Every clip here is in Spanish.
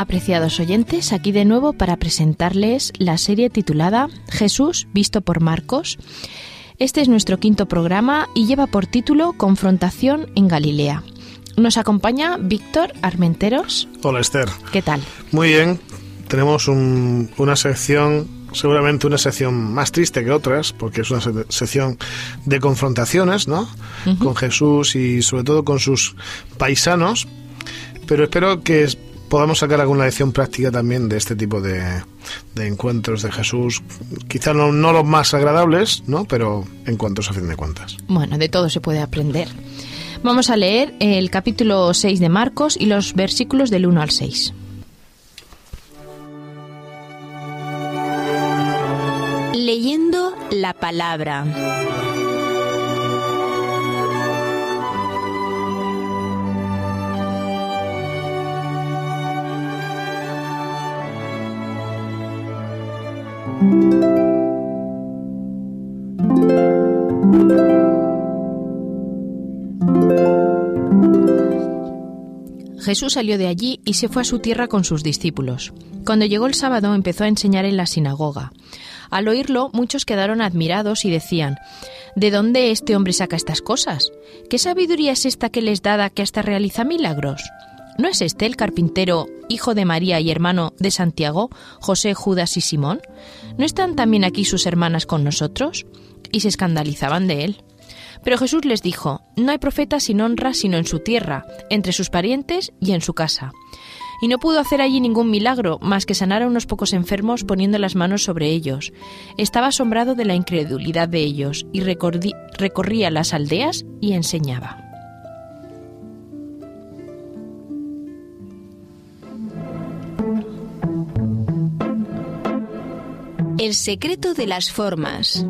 Apreciados oyentes, aquí de nuevo para presentarles la serie titulada Jesús visto por Marcos. Este es nuestro quinto programa y lleva por título Confrontación en Galilea. Nos acompaña Víctor Armenteros. Hola Esther. ¿Qué tal? Muy bien. Tenemos una sección, seguramente una sección más triste que otras, porque es una sección de confrontaciones, ¿no? Con Jesús y sobre todo con sus paisanos. Pero espero que podamos sacar alguna lección práctica también de este tipo de, encuentros de Jesús. Quizás no, no, los más agradables, ¿no? Pero encuentros a fin de cuentas. Bueno, de todo se puede aprender. Vamos a leer el capítulo 6 de Marcos y los versículos del 1 al 6. Leyendo la palabra. Jesús salió de allí y se fue a su tierra con sus discípulos. Cuando llegó el sábado empezó a enseñar en la sinagoga. Al oírlo, muchos quedaron admirados y decían ¿De dónde este hombre saca estas cosas? ¿Qué sabiduría es esta que les da que hasta realiza milagros? ¿No es este el carpintero, hijo de María y hermano de Santiago, José, Judas y Simón? ¿No están también aquí sus hermanas con nosotros? Y se escandalizaban de él. Pero Jesús les dijo, No hay profeta sin honra sino en su tierra, entre sus parientes y en su casa. Y no pudo hacer allí ningún milagro, más que sanar a unos pocos enfermos poniendo las manos sobre ellos. Estaba asombrado de la incredulidad de ellos, y recorría las aldeas y enseñaba. El secreto de las formas.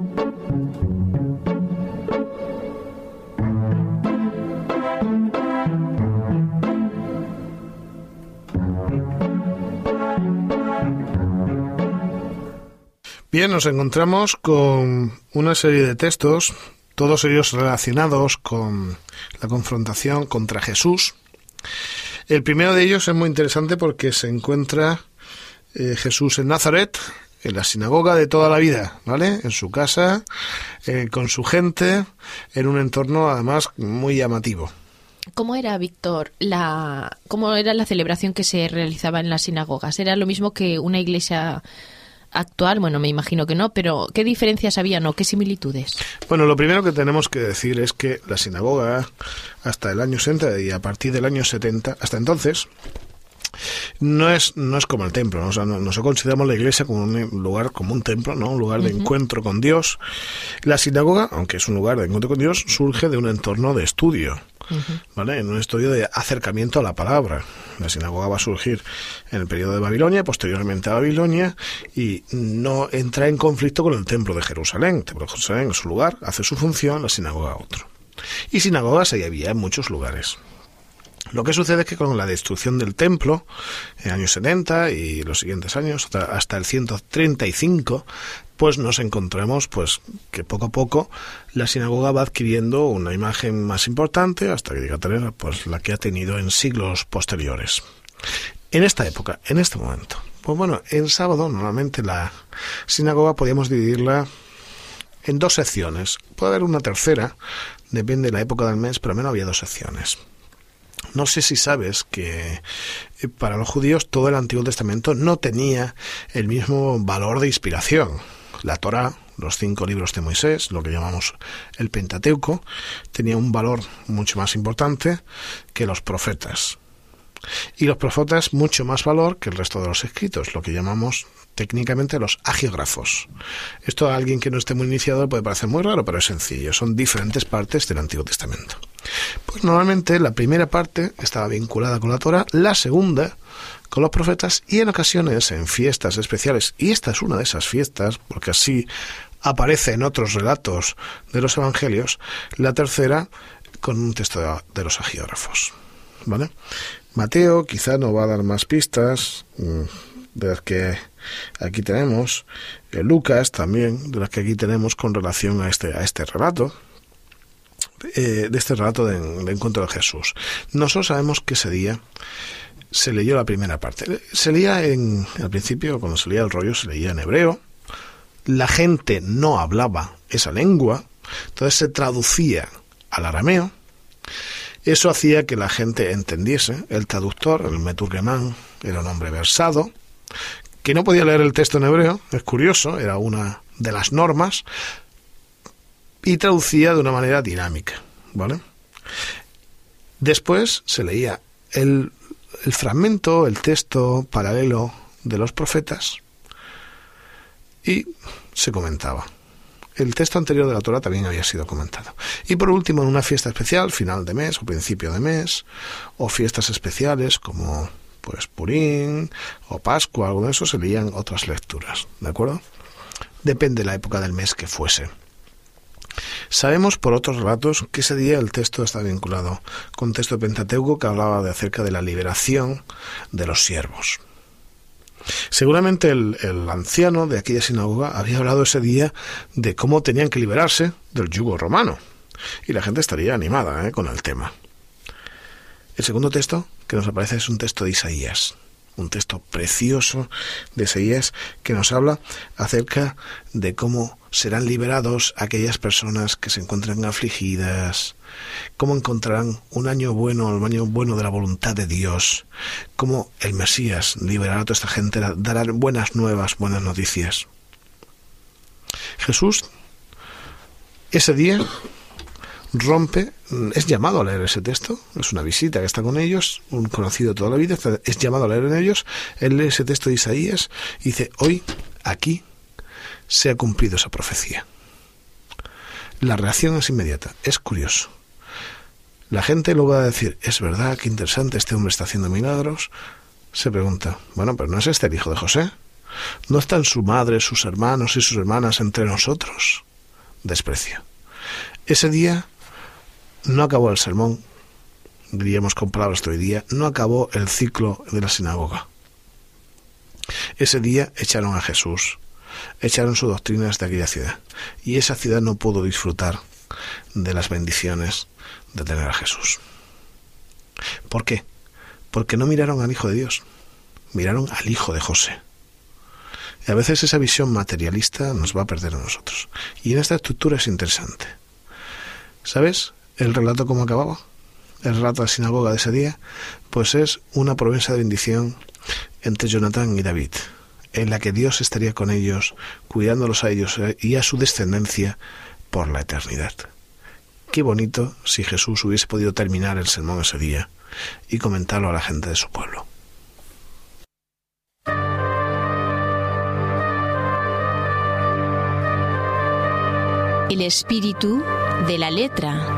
Bien, nos encontramos con una serie de textos, todos ellos relacionados con la confrontación contra Jesús. El primero de ellos es muy interesante porque se encuentra eh, Jesús en Nazaret, en la sinagoga de toda la vida, ¿vale? En su casa, eh, con su gente, en un entorno además muy llamativo. ¿Cómo era, Víctor, la, cómo era la celebración que se realizaba en las sinagogas? ¿Era lo mismo que una iglesia actual? Bueno, me imagino que no, pero ¿qué diferencias había o qué similitudes? Bueno, lo primero que tenemos que decir es que la sinagoga, hasta el año 60 y a partir del año 70, hasta entonces, no es, no es como el templo, ¿no? O sea, no, consideramos la iglesia como un lugar, como un templo, ¿no? Un lugar de encuentro con Dios. La sinagoga, aunque es un lugar de encuentro con Dios, surge de un entorno de estudio. ¿Vale? En un estudio de acercamiento a la palabra. La sinagoga va a surgir en el periodo de Babilonia, posteriormente a Babilonia, y no entra en conflicto con el templo de Jerusalén. El templo de Jerusalén es su lugar, hace su función, la sinagoga otro. Y sinagogas ahí había en muchos lugares. Lo que sucede es que con la destrucción del templo en años 70 y los siguientes años hasta, el 135, pues nos encontramos pues que poco a poco la sinagoga va adquiriendo una imagen más importante hasta que llega a tener pues la que ha tenido en siglos posteriores. En esta época, en este momento, pues bueno, en sábado normalmente la sinagoga podíamos dividirla en dos secciones. Puede haber una tercera, depende de la época del mes, pero al menos había dos secciones. No sé si sabes que eh, para los judíos todo el Antiguo Testamento no tenía el mismo valor de inspiración. La Torá, los cinco libros de Moisés, lo que llamamos el Pentateuco, tenía un valor mucho más importante que los profetas. Y los profetas mucho más valor que el resto de los escritos, lo que llamamos técnicamente los agiógrafos. Esto a alguien que no esté muy iniciado puede parecer muy raro, pero es sencillo. Son diferentes partes del Antiguo Testamento. Pues normalmente la primera parte estaba vinculada con la Torah, la segunda con los profetas y en ocasiones en fiestas especiales, y esta es una de esas fiestas, porque así aparece en otros relatos de los evangelios, la tercera con un texto de los agiógrafos. ¿Vale? Mateo quizá no va a dar más pistas mm, de las que aquí tenemos, eh, Lucas también, de las que aquí tenemos con relación a este, a este relato, eh, de este relato de, encuentro de Jesús. Nosotros sabemos que ese día se leyó la primera parte. Se leía en, al principio, cuando se leía el rollo, se leía en hebreo. La gente no hablaba esa lengua, entonces se traducía al arameo. Eso hacía que la gente entendiese. El traductor, el meturgemán, era un hombre versado, que no podía leer el texto en hebreo, es curioso, era una de las normas, y traducía de una manera dinámica, ¿vale? Después se leía el, el fragmento, el texto paralelo de los profetas y se comentaba. El texto anterior de la Torah también había sido comentado. Y por último, en una fiesta especial, final de mes o principio de mes, o fiestas especiales como pues Purín o Pascua, algo de eso, se leían otras lecturas, ¿de acuerdo? Depende de la época del mes que fuese. Sabemos por otros relatos que ese día el texto está vinculado con texto de Pentateuco que hablaba de acerca de la liberación de los siervos. Seguramente el, el, anciano de aquella sinagoga había hablado ese día de cómo tenían que liberarse del yugo romano, y la gente estaría animada ¿eh? con el tema. El segundo texto que nos aparece es un texto de Isaías, un texto precioso de Isaías que nos habla acerca de cómo serán liberados aquellas personas que se encuentran afligidas, cómo encontrarán un año bueno, el año bueno de la voluntad de Dios, cómo el Mesías liberará a toda esta gente, dará buenas nuevas, buenas noticias. Jesús, ese día, rompe, es llamado a leer ese texto, es una visita que está con ellos, un conocido toda la vida, es llamado a leer en ellos, él lee ese texto de Isaías y dice, hoy, aquí, se ha cumplido esa profecía. La reacción es inmediata, es curioso. La gente luego va a decir, es verdad, qué interesante, este hombre está haciendo milagros. Se pregunta, bueno, pero ¿no es este el hijo de José? ¿No están su madre, sus hermanos y sus hermanas entre nosotros? Desprecio. Ese día no acabó el sermón, diríamos con palabras de hoy día, no acabó el ciclo de la sinagoga. Ese día echaron a Jesús, echaron sus doctrinas de aquella ciudad, y esa ciudad no pudo disfrutar de las bendiciones de tener a Jesús. ¿Por qué? Porque no miraron al Hijo de Dios, miraron al Hijo de José. Y a veces esa visión materialista nos va a perder a nosotros. Y en esta estructura es interesante. ¿Sabes? El relato cómo acababa, el relato de la sinagoga de ese día, pues es una promesa de bendición entre Jonatán y David, en la que Dios estaría con ellos, cuidándolos a ellos y a su descendencia por la eternidad. Qué bonito si Jesús hubiese podido terminar el sermón ese día y comentarlo a la gente de su pueblo. El espíritu de la letra.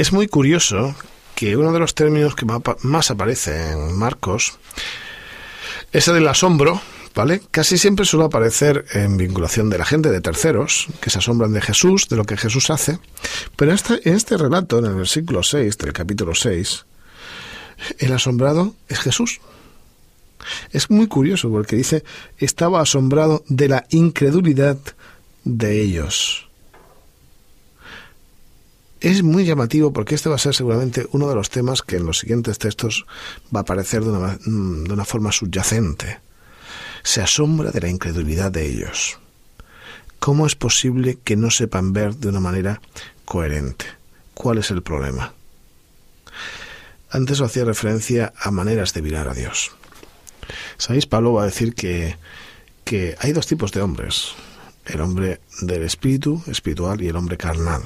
Es muy curioso que uno de los términos que más aparece en Marcos es el del asombro, ¿vale? Casi siempre suele aparecer en vinculación de la gente, de terceros, que se asombran de Jesús, de lo que Jesús hace, pero este, en este relato, en el versículo 6 del capítulo 6, el asombrado es Jesús. Es muy curioso porque dice, estaba asombrado de la incredulidad de ellos es muy llamativo porque este va a ser seguramente uno de los temas que en los siguientes textos va a aparecer de una, mm, de una forma subyacente. Se asombra de la incredulidad de ellos. ¿Cómo es posible que no sepan ver de una manera coherente? ¿Cuál es el problema? Antes hacía referencia a maneras de mirar a Dios. ¿Sabéis? Pablo va a decir que hay dos tipos de hombres. El hombre del espíritu, espiritual, y el hombre carnal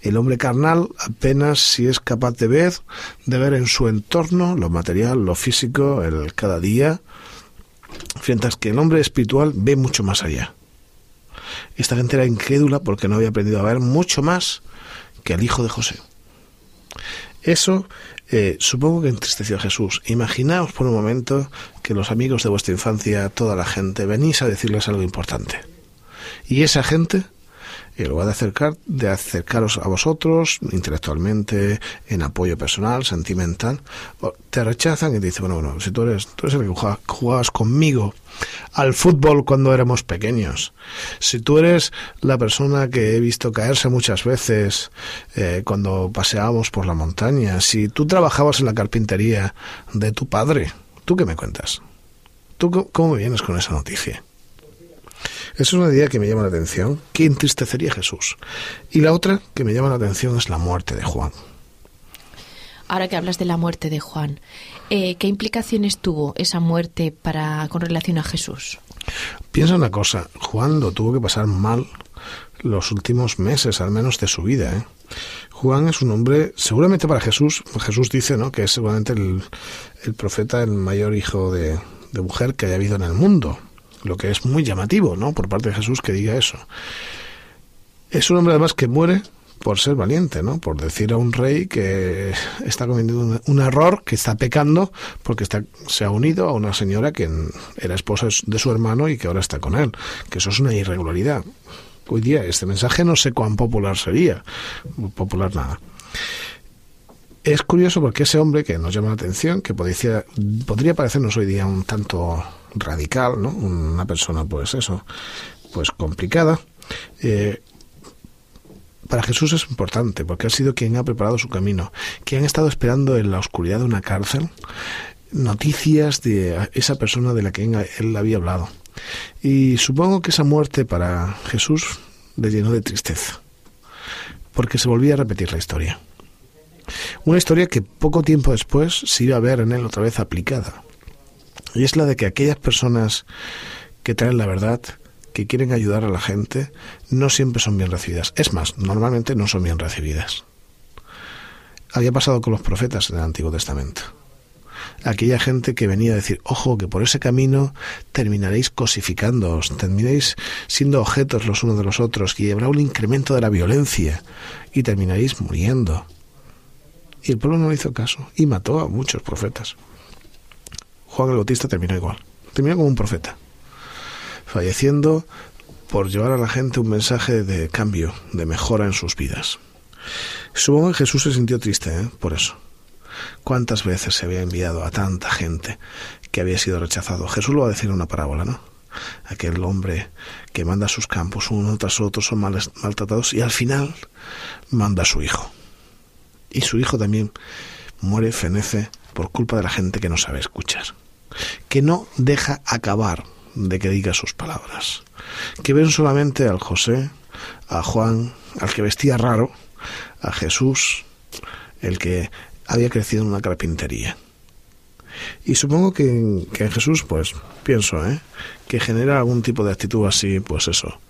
El hombre carnal apenas si es capaz de ver, de ver en su entorno lo material, lo físico, el cada día, mientras que el hombre espiritual ve mucho más allá. Esta gente era incrédula porque no había aprendido a ver mucho más que al hijo de José. Eso eh, supongo que entristeció a Jesús. Imaginaos por un momento que los amigos de vuestra infancia, toda la gente, venís a decirles algo importante. Y esa gente en lugar de acercar, de acercaros a vosotros intelectualmente, en apoyo personal, sentimental, te rechazan y te dicen, bueno, bueno, si tú eres, tú eres el que jugabas conmigo al fútbol cuando éramos pequeños, si tú eres la persona que he visto caerse muchas veces eh, cuando paseábamos por la montaña, si tú trabajabas en la carpintería de tu padre, ¿tú qué me cuentas? ¿Tú cómo me vienes con esa noticia? Esa es una idea que me llama la atención, que entristecería a Jesús. Y la otra que me llama la atención es la muerte de Juan. Ahora que hablas de la muerte de Juan, eh, ¿qué implicaciones tuvo esa muerte para con relación a Jesús? Piensa una cosa, Juan lo tuvo que pasar mal los últimos meses, al menos de su vida. ¿eh? Juan es un hombre, seguramente para Jesús, Jesús dice ¿no? que es seguramente el, profeta, el mayor hijo de, de mujer que haya habido en el mundo lo que es muy llamativo, ¿no? Por parte de Jesús que diga eso. Es un hombre además que muere por ser valiente, ¿no? Por decir a un rey que está cometiendo un, error, que está pecando, porque está, se ha unido a una señora que era esposa de su hermano y que ahora está con él. Que eso es una irregularidad. Hoy día este mensaje no sé cuán popular sería. Popular nada. Es curioso porque ese hombre que nos llama la atención, que podría, podría parecernos hoy día un tanto radical, ¿no? Una persona, pues eso, pues complicada. Eh, para Jesús es importante porque ha sido quien ha preparado su camino, quien ha estado esperando en la oscuridad de una cárcel noticias de esa persona de la que él había hablado. Y supongo que esa muerte para Jesús le llenó de tristeza, porque se volvía a repetir la historia. Una historia que poco tiempo después se iba a ver en él otra vez aplicada. Y es la de que aquellas personas que traen la verdad, que quieren ayudar a la gente, no siempre son bien recibidas. Es más, normalmente no son bien recibidas. Había pasado con los profetas en el Antiguo Testamento. Aquella gente que venía a decir, ojo, que por ese camino terminaréis cosificándoos, terminaréis siendo objetos los unos de los otros, y habrá un incremento de la violencia, y terminaréis muriendo. Y el pueblo no le hizo caso y mató a muchos profetas. Juan el Bautista terminó igual. Terminó como un profeta, falleciendo por llevar a la gente un mensaje de cambio, de mejora en sus vidas. Supongo que Jesús se sintió triste ¿eh? por eso. ¿Cuántas veces se había enviado a tanta gente que había sido rechazado? Jesús lo va a decir en una parábola, ¿no? Aquel hombre que manda a sus campos uno tras otro son maltratados y al final manda a su hijo y su hijo también muere, fenece por culpa de la gente que no sabe escuchar, que no deja acabar de que diga sus palabras, que ven solamente al José, a Juan, al que vestía raro, a Jesús, el que había crecido en una carpintería. Y supongo que, en Jesús, pues, pienso, ¿eh? que genera algún tipo de actitud así, pues eso,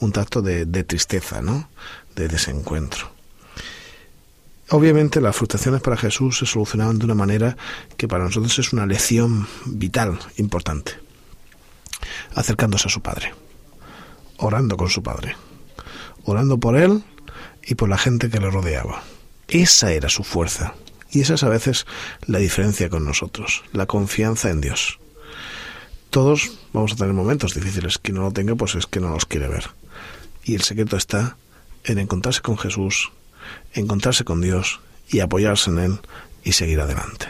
un tacto de, de tristeza, ¿no? De desencuentro. Obviamente las frustraciones para Jesús se solucionaban de una manera que para nosotros es una lección vital, importante. Acercándose a su Padre, orando con su Padre, orando por Él y por la gente que le rodeaba. Esa era su fuerza. Y esa es a veces la diferencia con nosotros, la confianza en Dios. Todos vamos a tener momentos difíciles. Quien no lo tenga, pues es que no los quiere ver. Y el secreto está en encontrarse con Jesús, encontrarse con Dios y apoyarse en Él y seguir adelante.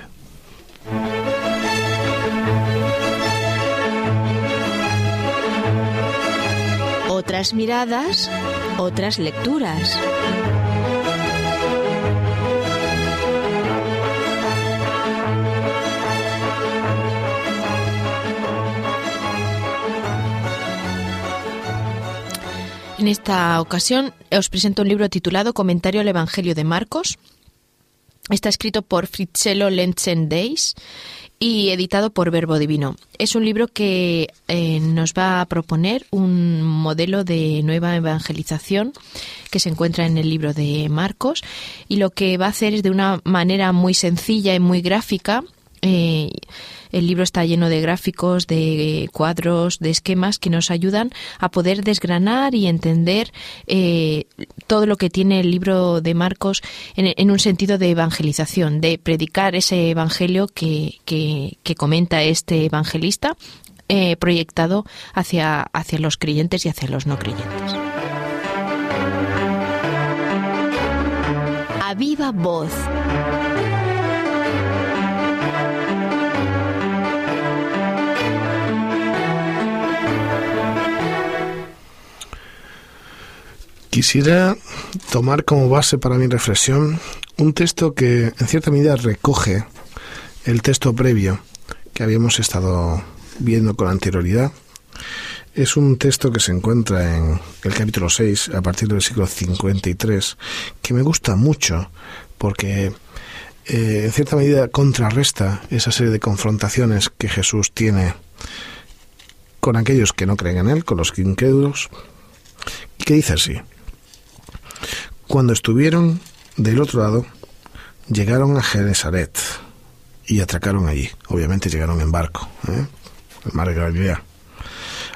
Otras miradas, otras lecturas. En esta ocasión os presento un libro titulado Comentario al Evangelio de Marcos. Está escrito por Fritzelo Lentzen Deis y editado por Verbo Divino. Es un libro que eh, nos va a proponer un modelo de nueva evangelización que se encuentra en el libro de Marcos y lo que va a hacer es de una manera muy sencilla y muy gráfica eh, el libro está lleno de gráficos, de cuadros, de esquemas que nos ayudan a poder desgranar y entender eh, todo lo que tiene el libro de Marcos en, un sentido de evangelización, de predicar ese evangelio que, comenta este evangelista eh, proyectado hacia, hacia los creyentes y hacia los no creyentes. A viva voz. Quisiera tomar como base para mi reflexión un texto que en cierta medida recoge el texto previo que habíamos estado viendo con anterioridad. Es un texto que se encuentra en el capítulo 6, a partir del siglo 53, que me gusta mucho porque eh, en cierta medida contrarresta esa serie de confrontaciones que Jesús tiene con aquellos que no creen en Él, con los incrédulos, y que dice así. Cuando estuvieron del otro lado, llegaron a Genesaret y atracaron allí. Obviamente llegaron en barco, ¿eh? el mar de.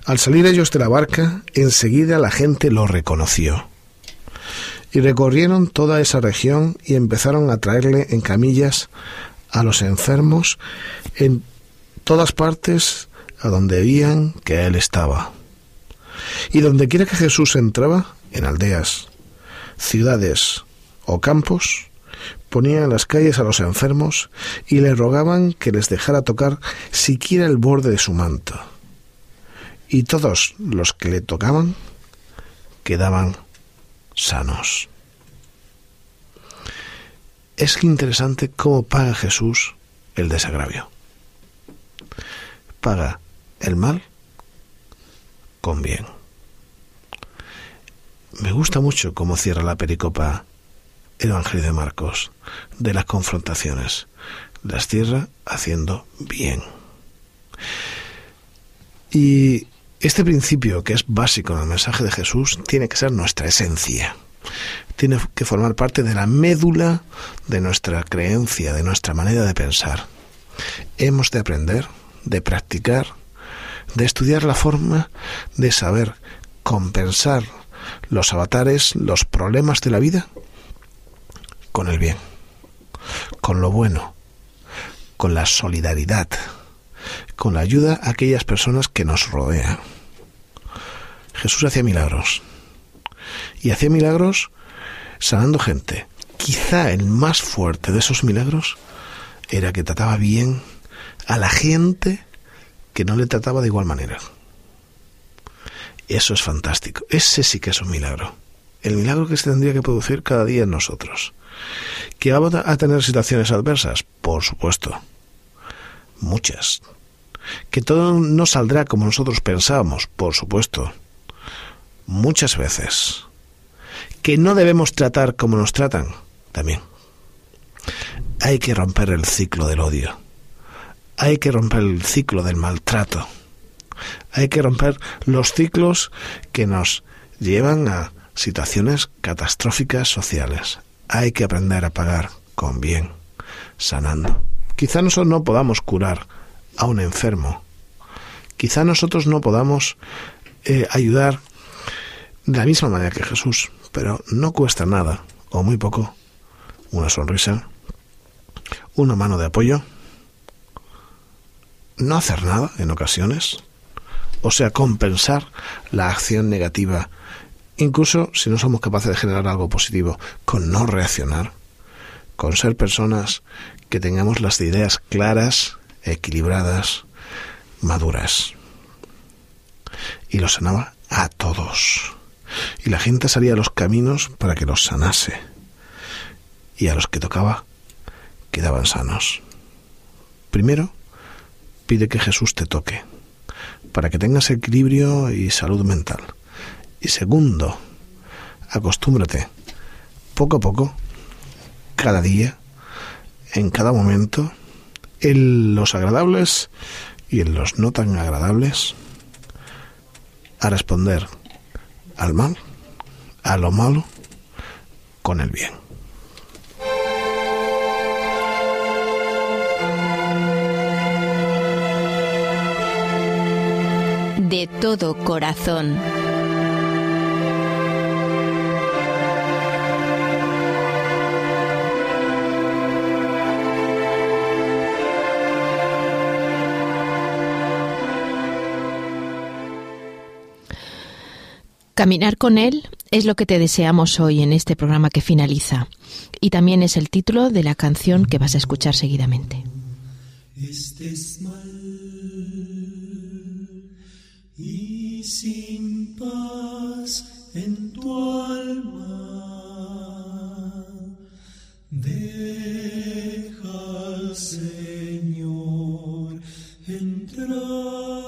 Al salir ellos de la barca, enseguida la gente lo reconoció. Y recorrieron toda esa región y empezaron a traerle en camillas a los enfermos en todas partes a donde veían que él estaba. Y donde quiera que Jesús entraba, en aldeas, ciudades o campos, ponían en las calles a los enfermos y le rogaban que les dejara tocar siquiera el borde de su manto. Y todos los que le tocaban quedaban sanos. Es interesante cómo paga Jesús el desagravio. Paga el mal con bien me gusta mucho cómo cierra la pericopa el Evangelio de Marcos, de las confrontaciones. Las cierra haciendo bien. Y este principio, que es básico en el mensaje de Jesús, tiene que ser nuestra esencia. Tiene que formar parte de la médula de nuestra creencia, de nuestra manera de pensar. Hemos de aprender, de practicar, de estudiar la forma de saber compensar los avatares, los problemas de la vida con el bien, con lo bueno, con la solidaridad, con la ayuda a aquellas personas que nos rodean. Jesús hacía milagros y hacía milagros sanando gente. Quizá el más fuerte de esos milagros era que trataba bien a la gente que no le trataba de igual manera. Eso es fantástico. Ese sí que es un milagro. El milagro que se tendría que producir cada día en nosotros. ¿Que vamos a tener situaciones adversas? Por supuesto. Muchas. ¿Que todo no saldrá como nosotros pensábamos? Por supuesto. Muchas veces. ¿Que no debemos tratar como nos tratan? También. Hay que romper el ciclo del odio. Hay que romper el ciclo del maltrato hay que romper los ciclos que nos llevan a situaciones catastróficas sociales. Hay que aprender a pagar con bien, sanando. Quizá nosotros no podamos curar a un enfermo. Quizá nosotros no podamos eh, ayudar de la misma manera que Jesús, pero no cuesta nada, o muy poco, una sonrisa, una mano de apoyo, no hacer nada en ocasiones, o sea, compensar la acción negativa, incluso si no somos capaces de generar algo positivo, con no reaccionar, con ser personas que tengamos las ideas claras, equilibradas, maduras. Y los sanaba a todos. Y la gente salía a los caminos para que los sanase. Y a los que tocaba quedaban sanos. Primero, pide que Jesús te toque para que tengas equilibrio y salud mental. Y segundo, acostúmbrate poco a poco, cada día, en cada momento, en los agradables y en los no tan agradables a responder al mal, a lo malo, con el bien. De todo corazón. Caminar con Él es lo que te deseamos hoy en este programa que finaliza y también es el título de la canción que vas a escuchar seguidamente. mal y sin paz en tu alma. Deja Señor entrar.